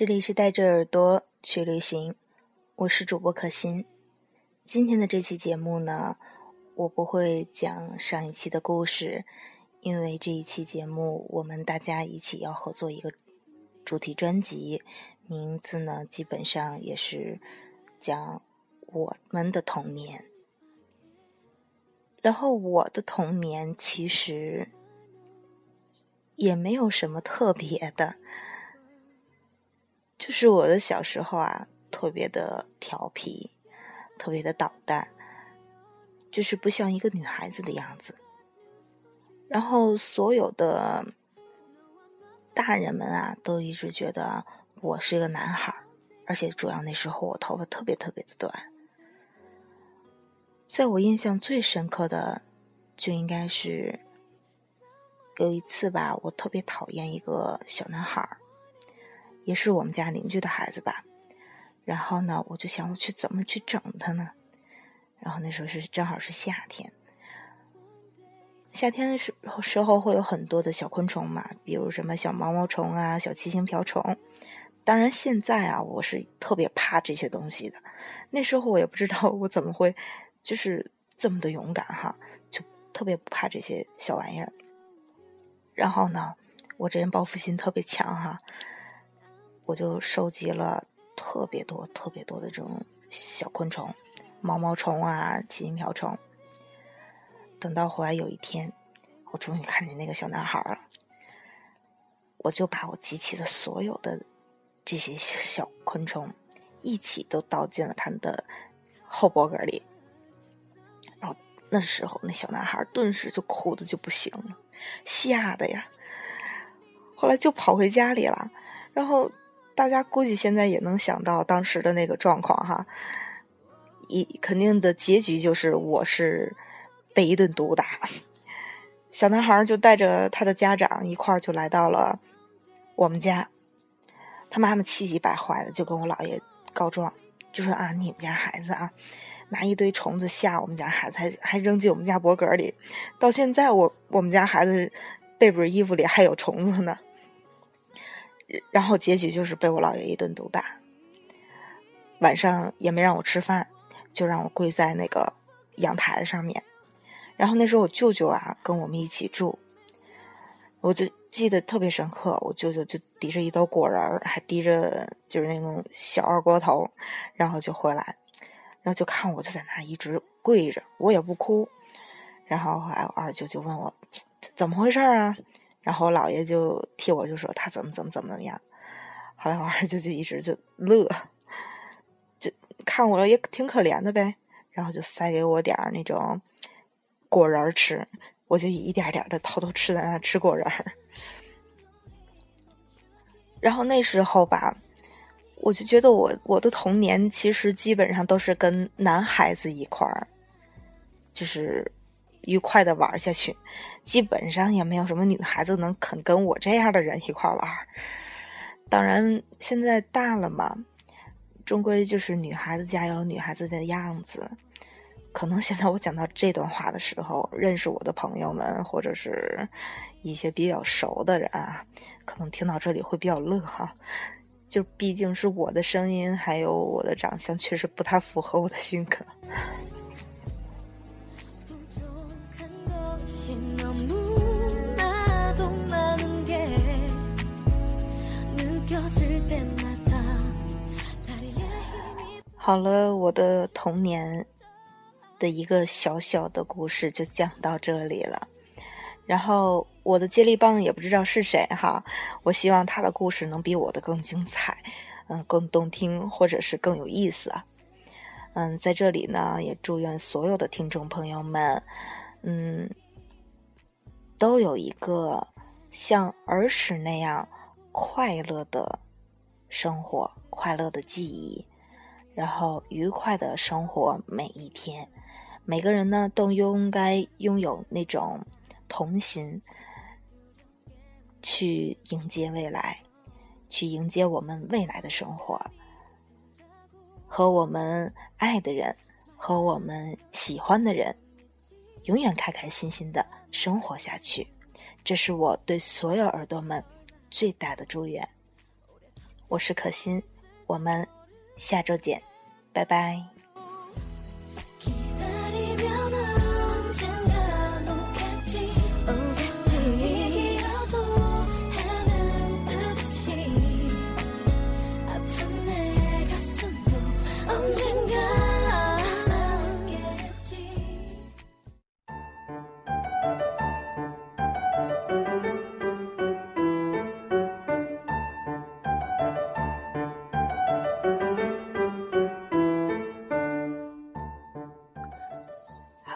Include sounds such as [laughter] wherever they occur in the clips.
这里是带着耳朵去旅行，我是主播可心。今天的这期节目呢，我不会讲上一期的故事，因为这一期节目我们大家一起要合作一个主题专辑，名字呢基本上也是讲我们的童年。然后我的童年其实也没有什么特别的。就是我的小时候啊，特别的调皮，特别的捣蛋，就是不像一个女孩子的样子。然后所有的大人们啊，都一直觉得我是一个男孩而且主要那时候我头发特别特别的短。在我印象最深刻的，就应该是有一次吧，我特别讨厌一个小男孩儿。也是我们家邻居的孩子吧，然后呢，我就想我去怎么去整他呢？然后那时候是正好是夏天，夏天的时时候会有很多的小昆虫嘛，比如什么小毛毛虫啊、小七星瓢虫。当然现在啊，我是特别怕这些东西的。那时候我也不知道我怎么会就是这么的勇敢哈，就特别不怕这些小玩意儿。然后呢，我这人报复心特别强哈。我就收集了特别多、特别多的这种小昆虫，毛毛虫啊、七星瓢虫。等到后来有一天，我终于看见那个小男孩了，我就把我集齐的所有的这些小昆虫一起都倒进了他的后脖梗里。然后那时候，那小男孩顿时就哭的就不行了，吓得呀！后来就跑回家里了，然后。大家估计现在也能想到当时的那个状况哈，一肯定的结局就是我是被一顿毒打。小男孩就带着他的家长一块儿就来到了我们家，他妈妈气急败坏的就跟我姥爷告状，就说啊，你们家孩子啊，拿一堆虫子吓我们家孩子，还还扔进我们家脖梗里，到现在我我们家孩子背部衣服里还有虫子呢。然后结局就是被我姥爷一顿毒打，晚上也没让我吃饭，就让我跪在那个阳台上面。然后那时候我舅舅啊跟我们一起住，我就记得特别深刻。我舅舅就提着一兜果仁，还提着就是那种小二锅头，然后就回来，然后就看我就在那一直跪着，我也不哭。然后后来我二舅就问我怎么回事啊？然后姥爷就替我就说他怎么怎么怎么怎么样，后来我二舅就一直就乐，就看我了也挺可怜的呗，然后就塞给我点儿那种果仁吃，我就一点点的偷偷吃在那吃果仁儿。然后那时候吧，我就觉得我我的童年其实基本上都是跟男孩子一块儿，就是。愉快的玩下去，基本上也没有什么女孩子能肯跟我这样的人一块玩。当然，现在大了嘛，终归就是女孩子家有女孩子的样子。可能现在我讲到这段话的时候，认识我的朋友们或者是一些比较熟的人啊，可能听到这里会比较乐哈。就毕竟是我的声音，还有我的长相，确实不太符合我的性格。好了，我的童年的一个小小的故事就讲到这里了。然后我的接力棒也不知道是谁哈，我希望他的故事能比我的更精彩，嗯，更动听，或者是更有意思啊。嗯，在这里呢，也祝愿所有的听众朋友们，嗯，都有一个像儿时那样快乐的生活，快乐的记忆。然后愉快的生活每一天，每个人呢都应该拥有那种童心，去迎接未来，去迎接我们未来的生活，和我们爱的人，和我们喜欢的人，永远开开心心的生活下去。这是我对所有耳朵们最大的祝愿。我是可心，我们下周见，拜拜。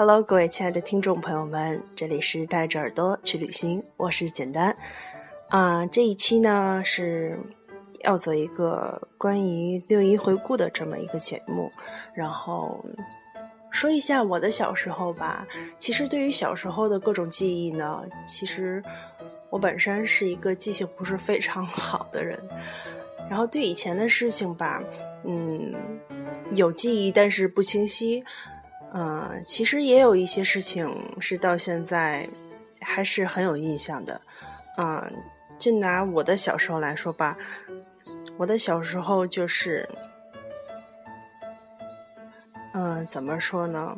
Hello，各位亲爱的听众朋友们，这里是带着耳朵去旅行，我是简单。啊，这一期呢是要做一个关于六一回顾的这么一个节目，然后说一下我的小时候吧。其实对于小时候的各种记忆呢，其实我本身是一个记性不是非常 [laughs] 好的人，然后对以前的事情吧，嗯，有记忆但是不清晰。嗯，其实也有一些事情是到现在还是很有印象的。嗯，就拿我的小时候来说吧，我的小时候就是，嗯，怎么说呢？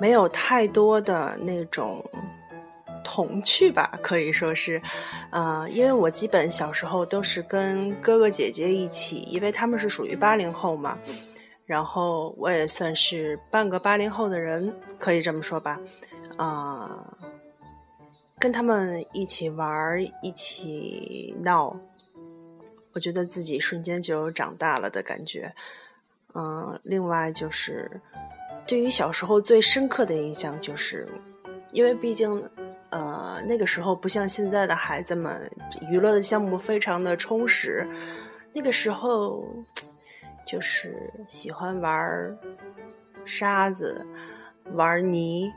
没有太多的那种童趣吧，可以说是，呃，因为我基本小时候都是跟哥哥姐姐一起，因为他们是属于八零后嘛。然后我也算是半个八零后的人，可以这么说吧，啊，跟他们一起玩一起闹，我觉得自己瞬间就有长大了的感觉。嗯，另外就是，对于小时候最深刻的印象，就是因为毕竟，呃，那个时候不像现在的孩子们，娱乐的项目非常的充实，那个时候。就是喜欢玩沙子、玩泥，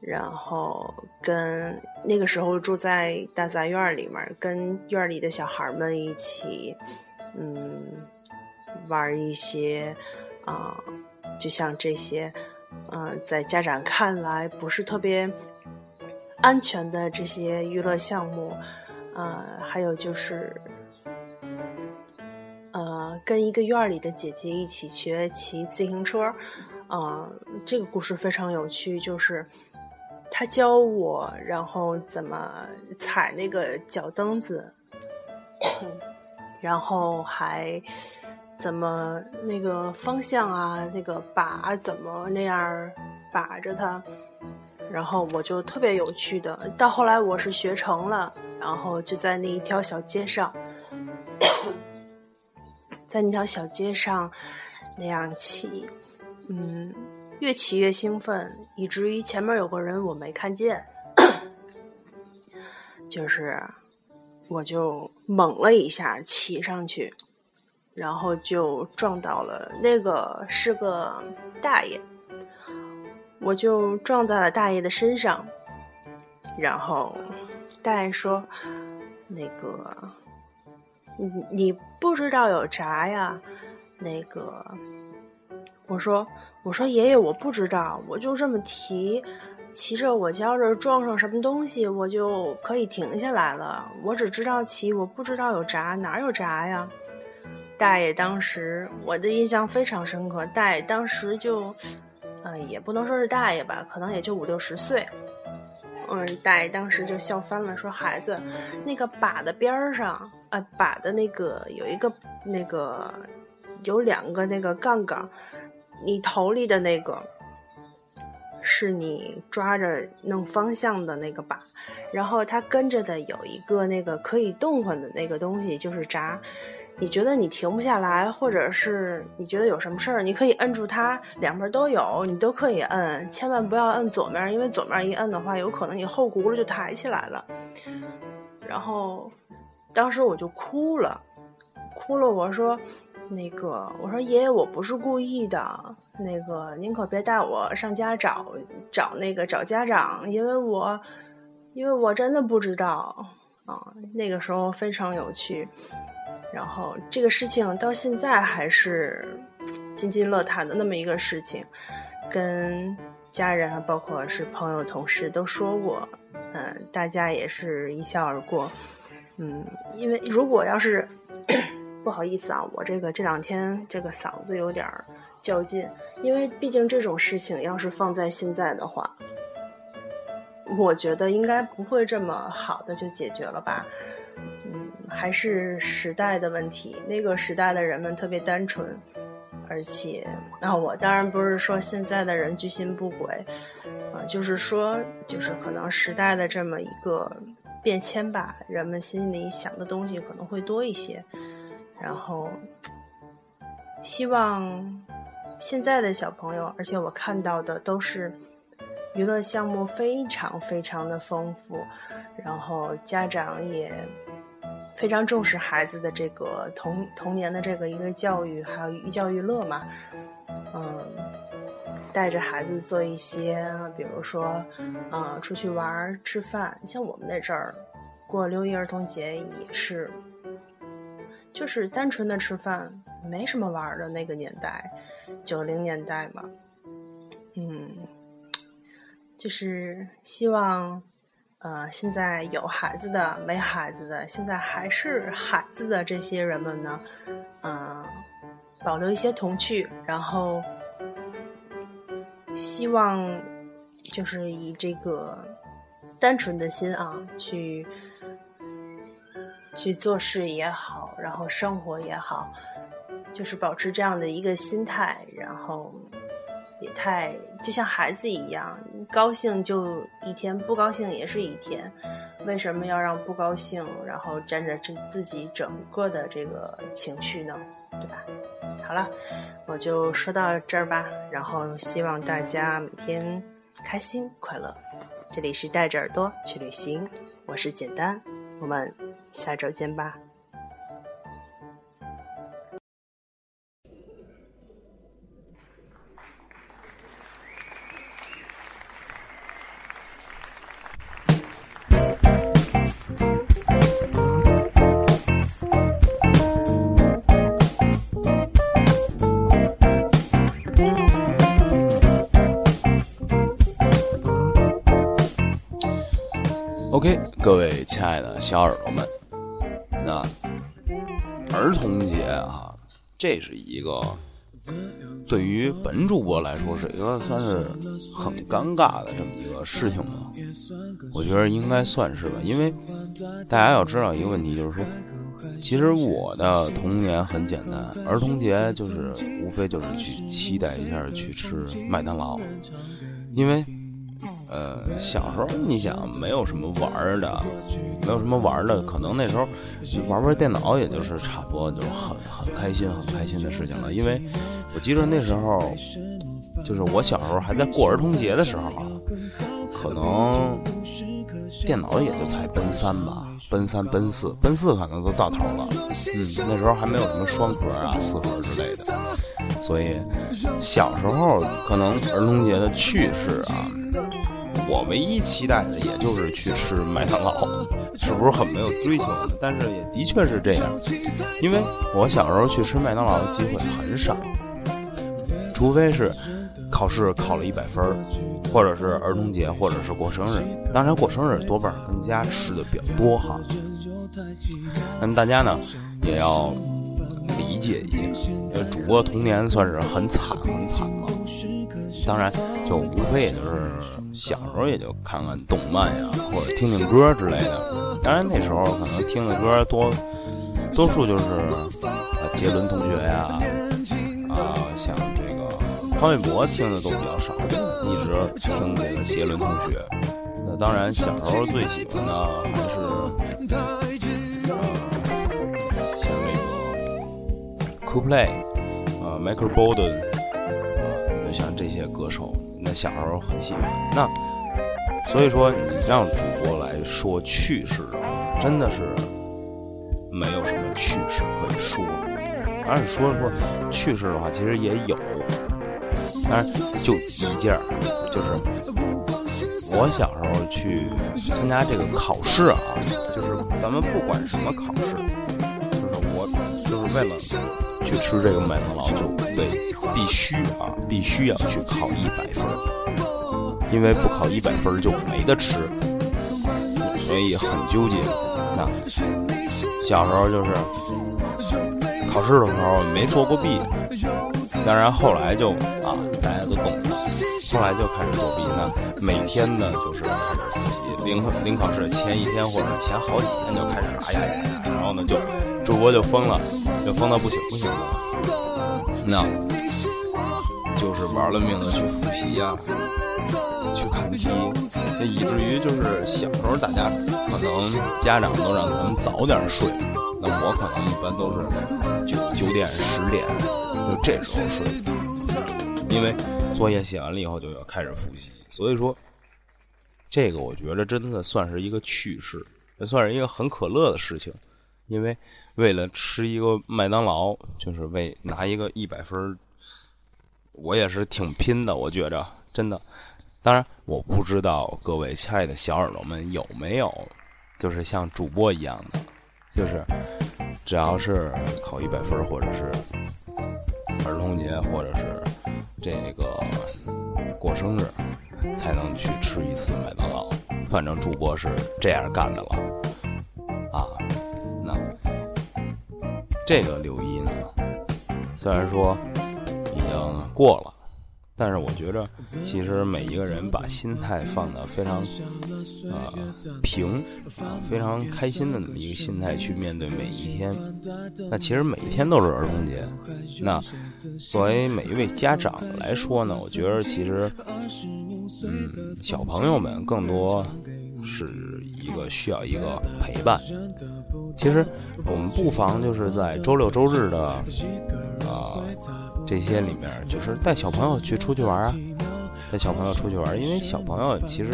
然后跟那个时候住在大杂院里面，跟院里的小孩们一起，嗯，玩一些啊，就像这些，嗯，在家长看来不是特别安全的这些娱乐项目，呃，还有就是。呃，跟一个院里的姐姐一起学骑自行车，呃，这个故事非常有趣，就是她教我，然后怎么踩那个脚蹬子，然后还怎么那个方向啊，那个把怎么那样把着它，然后我就特别有趣的。到后来我是学成了，然后就在那一条小街上。在那条小街上，那样骑，嗯，越骑越兴奋，以至于前面有个人我没看见，[coughs] 就是，我就猛了一下骑上去，然后就撞到了那个是个大爷，我就撞在了大爷的身上，然后大爷说，那个。你你不知道有闸呀？那个，我说我说爷爷，我不知道，我就这么提，骑着我觉着撞上什么东西，我就可以停下来了。我只知道骑，我不知道有闸，哪有闸呀？大爷当时我的印象非常深刻，大爷当时就，嗯，也不能说是大爷吧，可能也就五六十岁。嗯，大爷当时就笑翻了，说：“孩子，那个把的边儿上，呃，把的那个有一个那个有两个那个杠杠，你头里的那个是你抓着弄方向的那个把，然后它跟着的有一个那个可以动换的那个东西，就是闸。”你觉得你停不下来，或者是你觉得有什么事儿，你可以摁住它，两边都有，你都可以摁，千万不要摁左面，因为左面一摁的话，有可能你后轱辘就抬起来了。然后，当时我就哭了，哭了，我说，那个，我说爷爷，我不是故意的，那个您可别带我上家找找那个找家长，因为我，因为我真的不知道啊，那个时候非常有趣。然后这个事情到现在还是津津乐谈的那么一个事情，跟家人，包括是朋友、同事都说过，嗯，大家也是一笑而过，嗯，因为如果要是不好意思啊，我这个这两天这个嗓子有点较劲，因为毕竟这种事情要是放在现在的话，我觉得应该不会这么好的就解决了吧。嗯，还是时代的问题，那个时代的人们特别单纯，而且啊，我当然不是说现在的人居心不轨，啊，就是说，就是可能时代的这么一个变迁吧，人们心里想的东西可能会多一些。然后，希望现在的小朋友，而且我看到的都是娱乐项目非常非常的丰富，然后家长也非常重视孩子的这个童童年的这个一个教育，还有寓教于乐嘛，嗯，带着孩子做一些，比如说，呃，出去玩、吃饭，像我们那阵儿过六一儿童节也是。就是单纯的吃饭，没什么玩的那个年代，九零年代嘛，嗯，就是希望，呃，现在有孩子的、没孩子的，现在还是孩子的这些人们呢，嗯，保留一些童趣，然后希望就是以这个单纯的心啊去。去做事也好，然后生活也好，就是保持这样的一个心态，然后也太就像孩子一样，高兴就一天，不高兴也是一天。为什么要让不高兴，然后沾着自自己整个的这个情绪呢？对吧？好了，我就说到这儿吧。然后希望大家每天开心快乐。这里是带着耳朵去旅行，我是简单，我们。下周见吧。爱的小耳朵们。那儿童节啊，这是一个对于本主播来说是一个算是很尴尬的这么一个事情吧。我觉得应该算是吧，因为大家要知道一个问题，就是说，其实我的童年很简单，儿童节就是无非就是去期待一下去吃麦当劳，因为。呃，小时候你想没有什么玩的，没有什么玩的，可能那时候玩玩电脑，也就是差不多就很很开心、很开心的事情了。因为我记得那时候，就是我小时候还在过儿童节的时候啊，可能电脑也就才奔三吧，奔三、奔四、奔四可能都到头了。嗯，那时候还没有什么双核啊、四核之类的，所以小时候可能儿童节的趣事啊。我唯一期待的，也就是去吃麦当劳，[laughs] 是不是很没有追求呢？但是也的确是这样，因为我小时候去吃麦当劳的机会很少，除非是考试考了一百分，或者是儿童节，或者是过生日。当然过生日多半跟家吃的比较多哈。那么大家呢，也要理解一下，呃，主播童年算是很惨很惨嘛。当然，就无非也就是小时候也就看看动漫呀，或者听听歌之类的。当然那时候可能听的歌多，多数就是啊杰伦同学呀，啊像这个潘玮柏听的都比较少，一直听这个杰伦同学。那当然小时候最喜欢的还是呃像这个 Coldplay，啊 Michael Bolton。像这些歌手，那小时候很喜欢。那所以说，你让主播来说趣事的话，真的是没有什么趣事可以说。而是说说趣事的话，其实也有。当然，就一件，就是我小时候去参加这个考试啊，就是咱们不管什么考试，就是我就是为了去吃这个麦当劳，就得。必须啊，必须要去考一百分，因为不考一百分就没得吃，所以很纠结。那小时候就是考试的时候没作过弊，当然后来就啊，大家都懂了，后来就开始作弊呢。每天呢就是开始复习，临临考试前一天或者前好几天就开始哎呀呀呀，后呢就主播就疯了，就疯到不行不行的，那就是玩了命的去复习呀。去看题，那以至于就是小时候大家可能家长都让咱们早点睡，那我可能一般都是九九点十点就这时候睡，因为作业写完了以后就要开始复习，所以说这个我觉得真的算是一个趣事，也算是一个很可乐的事情，因为为了吃一个麦当劳，就是为拿一个一百分，我也是挺拼的，我觉着真的。当然，我不知道各位亲爱的小耳朵们有没有，就是像主播一样的，就是只要是考一百分，或者是儿童节，或者是这个过生日，才能去吃一次麦当劳。反正主播是这样干的了这个六一呢，虽然说已经过了。但是我觉着，其实每一个人把心态放的非常，呃平啊，非常开心的那么一个心态去面对每一天。那其实每一天都是儿童节。那作为每一位家长来说呢，我觉得其实，嗯，小朋友们更多是一个需要一个陪伴。其实我们不妨就是在周六周日的，啊。这些里面就是带小朋友去出去玩啊，带小朋友出去玩，因为小朋友其实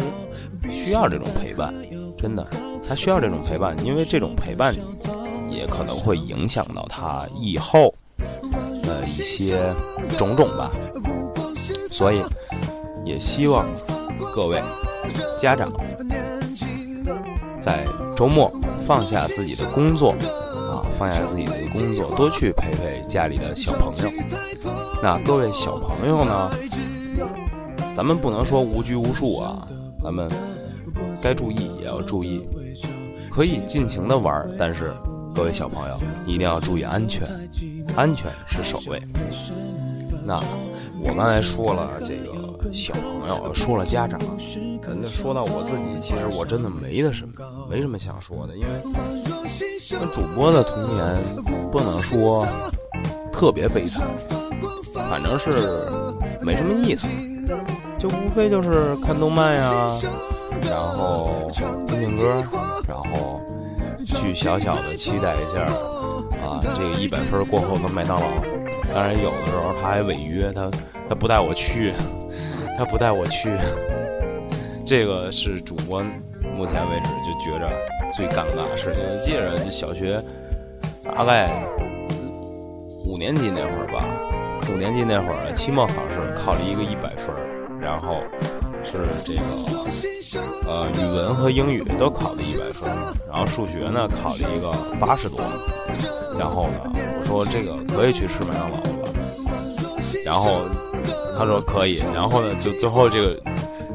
需要这种陪伴，真的，他需要这种陪伴，因为这种陪伴也可能会影响到他以后的一些种种吧。所以也希望各位家长在周末放下自己的工作。啊放下自己的工作，多去陪陪家里的小朋友。那各位小朋友呢？咱们不能说无拘无束啊，咱们该注意也要注意，可以尽情的玩，但是各位小朋友一定要注意安全，安全是首位。那我刚才说了这个小朋友，说了家长，那说到我自己，其实我真的没的什么，没什么想说的，因为。那主播的童年不能说特别悲惨，反正是没什么意思，就无非就是看动漫呀，然后听听歌，然后去小小的期待一下啊，这个一百分过后的麦当劳。当然有的时候他还违约，他他不带我去，他不带我去，这个是主播。目前为止就觉着最尴尬的事情，记着小学大概五年级那会儿吧，五年级那会儿期末考试考了一个一百分，然后是这个呃语文和英语都考了一百分，然后数学呢考了一个八十多，然后呢我说这个可以去吃麦当劳吧，然后他说可以，然后呢就最后这个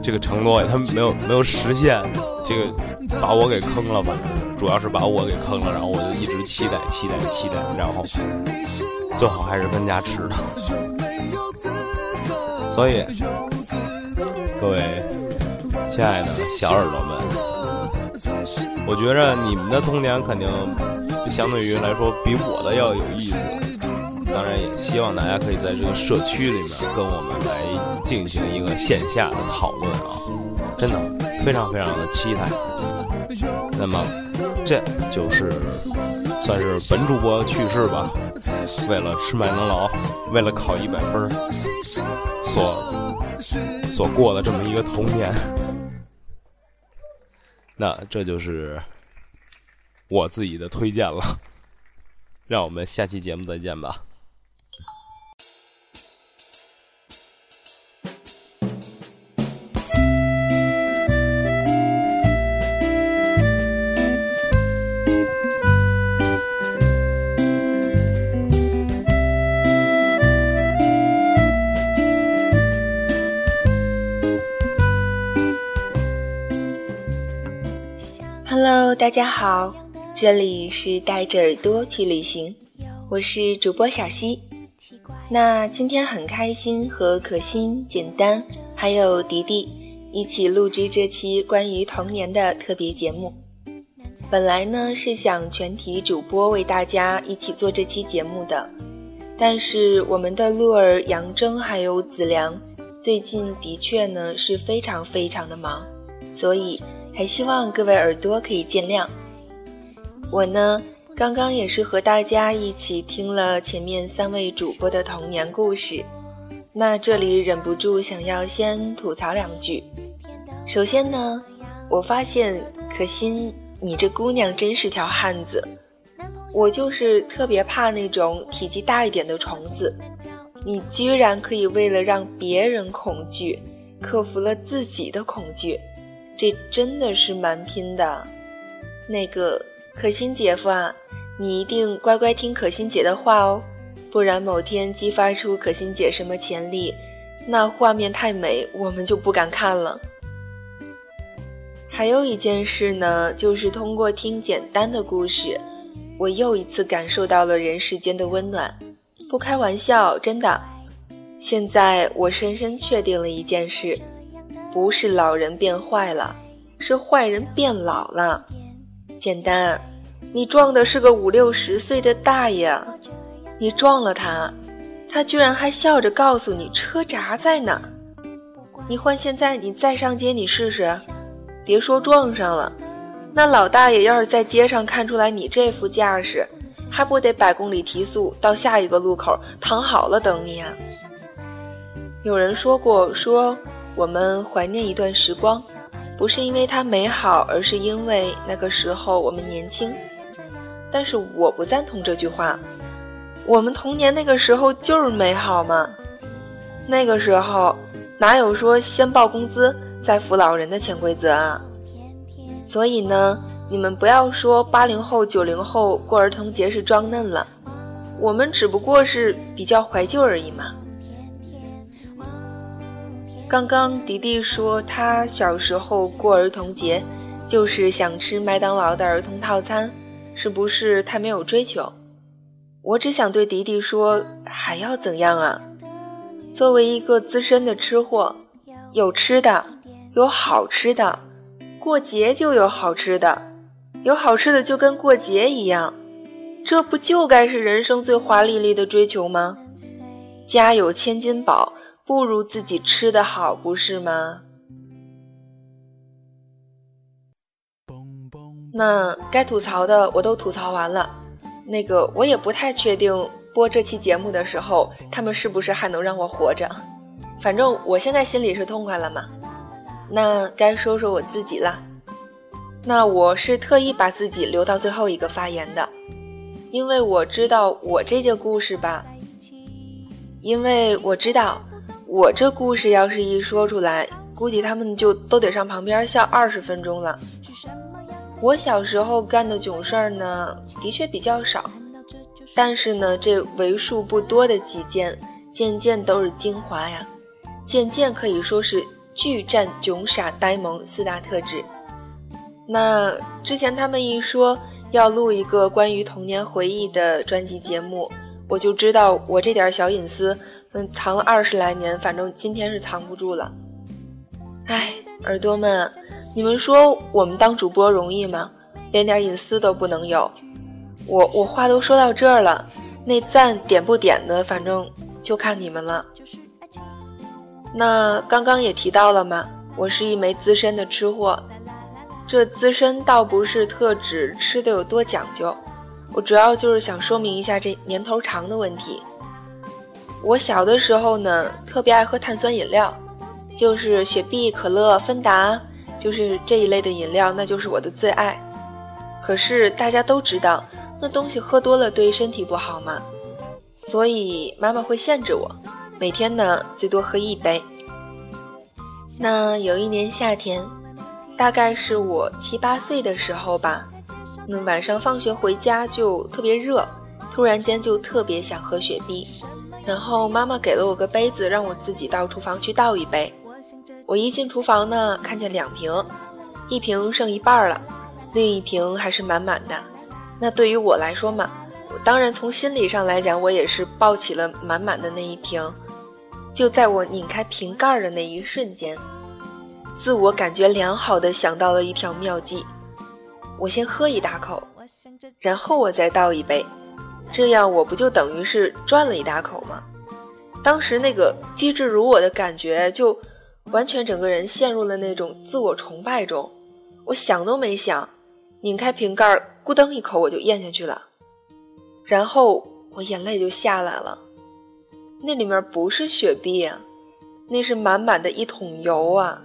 这个承诺他没有没有实现。这个把我给坑了，反正是主要是把我给坑了，然后我就一直期待、期待、期待，然后最好还是分家吃的。所以，各位亲爱的小耳朵们，我觉着你们的童年肯定相对于来说比我的要有意思。当然，也希望大家可以在这个社区里面跟我们来进行一个线下的讨论啊，真的。非常非常的期待，那么这就是算是本主播去世吧。为了吃麦当劳，为了考一百分，所所过的这么一个童年。[laughs] 那这就是我自己的推荐了。[laughs] 让我们下期节目再见吧。Hello，大家好，这里是带着耳朵去旅行，我是主播小溪。那今天很开心和可心、简单还有迪迪一起录制这期关于童年的特别节目。本来呢是想全体主播为大家一起做这期节目的，但是我们的鹿儿杨铮还有子良最近的确呢是非常非常的忙，所以还希望各位耳朵可以见谅。我呢。刚刚也是和大家一起听了前面三位主播的童年故事，那这里忍不住想要先吐槽两句。首先呢，我发现可心，你这姑娘真是条汉子。我就是特别怕那种体积大一点的虫子，你居然可以为了让别人恐惧，克服了自己的恐惧，这真的是蛮拼的。那个。可心姐夫啊，你一定乖乖听可心姐的话哦，不然某天激发出可心姐什么潜力，那画面太美，我们就不敢看了。还有一件事呢，就是通过听简单的故事，我又一次感受到了人世间的温暖。不开玩笑，真的。现在我深深确定了一件事，不是老人变坏了，是坏人变老了。简单，你撞的是个五六十岁的大爷，你撞了他，他居然还笑着告诉你车闸在哪。你换现在你再上街你试试，别说撞上了，那老大爷要是在街上看出来你这副架势，还不得百公里提速到下一个路口躺好了等你啊？有人说过，说我们怀念一段时光。不是因为它美好，而是因为那个时候我们年轻。但是我不赞同这句话。我们童年那个时候就是美好嘛。那个时候哪有说先报工资再扶老人的潜规则啊？所以呢，你们不要说八零后、九零后过儿童节是装嫩了，我们只不过是比较怀旧而已嘛。刚刚迪迪说他小时候过儿童节，就是想吃麦当劳的儿童套餐，是不是他没有追求？我只想对迪迪说，还要怎样啊？作为一个资深的吃货，有吃的，有好吃的，过节就有好吃的，有好吃的就跟过节一样，这不就该是人生最华丽丽的追求吗？家有千金宝。不如自己吃的好，不是吗？那该吐槽的我都吐槽完了，那个我也不太确定播这期节目的时候，他们是不是还能让我活着？反正我现在心里是痛快了嘛。那该说说我自己了。那我是特意把自己留到最后一个发言的，因为我知道我这件故事吧，因为我知道。我这故事要是一说出来，估计他们就都得上旁边笑二十分钟了。我小时候干的囧事儿呢，的确比较少，但是呢，这为数不多的几件，件件都是精华呀，件件可以说是巨占囧傻呆萌四大特质。那之前他们一说要录一个关于童年回忆的专辑节目，我就知道我这点小隐私。嗯，藏了二十来年，反正今天是藏不住了。哎，耳朵们，你们说我们当主播容易吗？连点隐私都不能有。我我话都说到这儿了，那赞点不点的，反正就看你们了。那刚刚也提到了嘛，我是一枚资深的吃货。这资深倒不是特指吃的有多讲究，我主要就是想说明一下这年头长的问题。我小的时候呢，特别爱喝碳酸饮料，就是雪碧、可乐、芬达，就是这一类的饮料，那就是我的最爱。可是大家都知道，那东西喝多了对身体不好嘛，所以妈妈会限制我，每天呢最多喝一杯。那有一年夏天，大概是我七八岁的时候吧，那晚上放学回家就特别热，突然间就特别想喝雪碧。然后妈妈给了我个杯子，让我自己到厨房去倒一杯。我一进厨房呢，看见两瓶，一瓶剩一半了，另一瓶还是满满的。那对于我来说嘛，当然从心理上来讲，我也是抱起了满满的那一瓶。就在我拧开瓶盖的那一瞬间，自我感觉良好的想到了一条妙计：我先喝一大口，然后我再倒一杯，这样我不就等于是赚了一大口吗？当时那个机智如我的感觉，就完全整个人陷入了那种自我崇拜中。我想都没想，拧开瓶盖，咕噔一口我就咽下去了，然后我眼泪就下来了。那里面不是雪碧呀，那是满满的一桶油啊！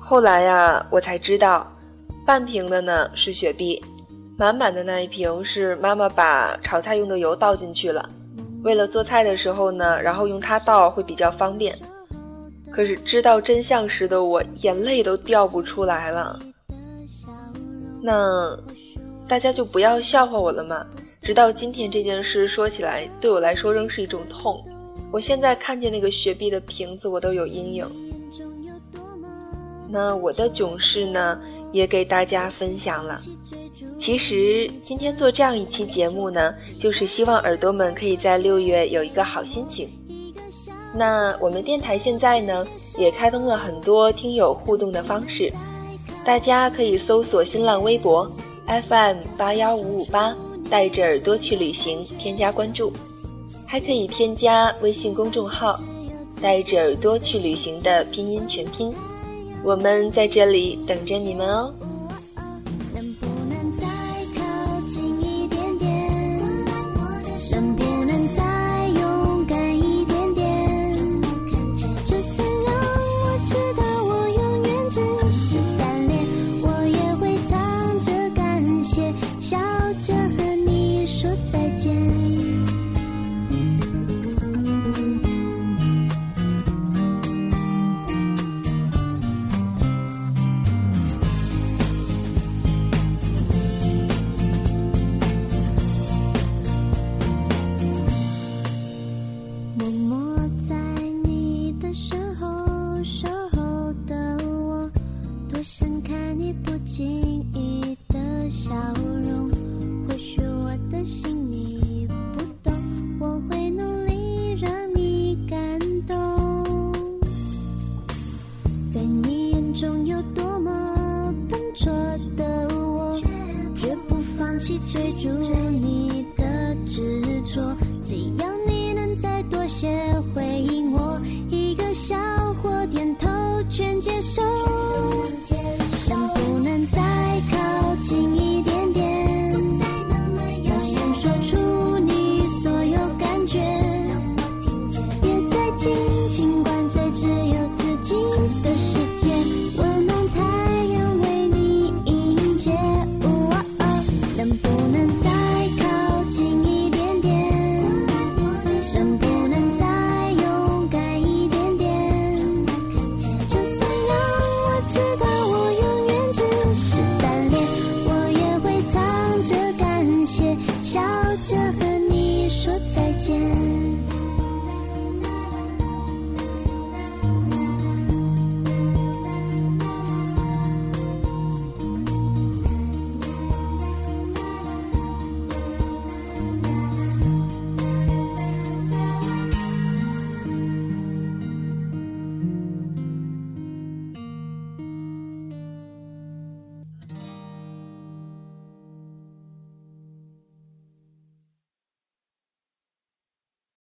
后来呀，我才知道，半瓶的呢是雪碧，满满的那一瓶是妈妈把炒菜用的油倒进去了，为了做菜的时候呢，然后用它倒会比较方便。可是知道真相时的我，眼泪都掉不出来了。那大家就不要笑话我了嘛！直到今天这件事说起来，对我来说仍是一种痛。我现在看见那个雪碧的瓶子，我都有阴影。那我的囧事呢，也给大家分享了。其实今天做这样一期节目呢，就是希望耳朵们可以在六月有一个好心情。那我们电台现在呢，也开通了很多听友互动的方式，大家可以搜索新浪微博 FM 八幺五五八。带着耳朵去旅行，添加关注，还可以添加微信公众号“带着耳朵去旅行”的拼音全拼，我们在这里等着你们哦。